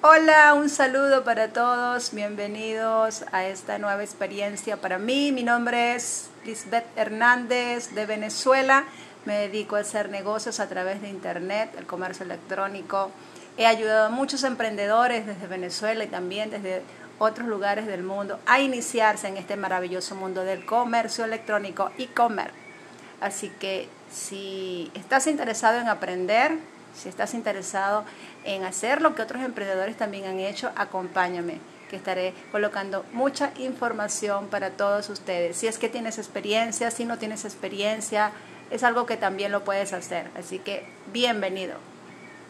Hola, un saludo para todos, bienvenidos a esta nueva experiencia para mí. Mi nombre es Lisbeth Hernández de Venezuela, me dedico a hacer negocios a través de Internet, el comercio electrónico. He ayudado a muchos emprendedores desde Venezuela y también desde otros lugares del mundo a iniciarse en este maravilloso mundo del comercio electrónico y comer. Así que si estás interesado en aprender, si estás interesado en hacer lo que otros emprendedores también han hecho, acompáñame, que estaré colocando mucha información para todos ustedes. Si es que tienes experiencia, si no tienes experiencia, es algo que también lo puedes hacer. Así que bienvenido.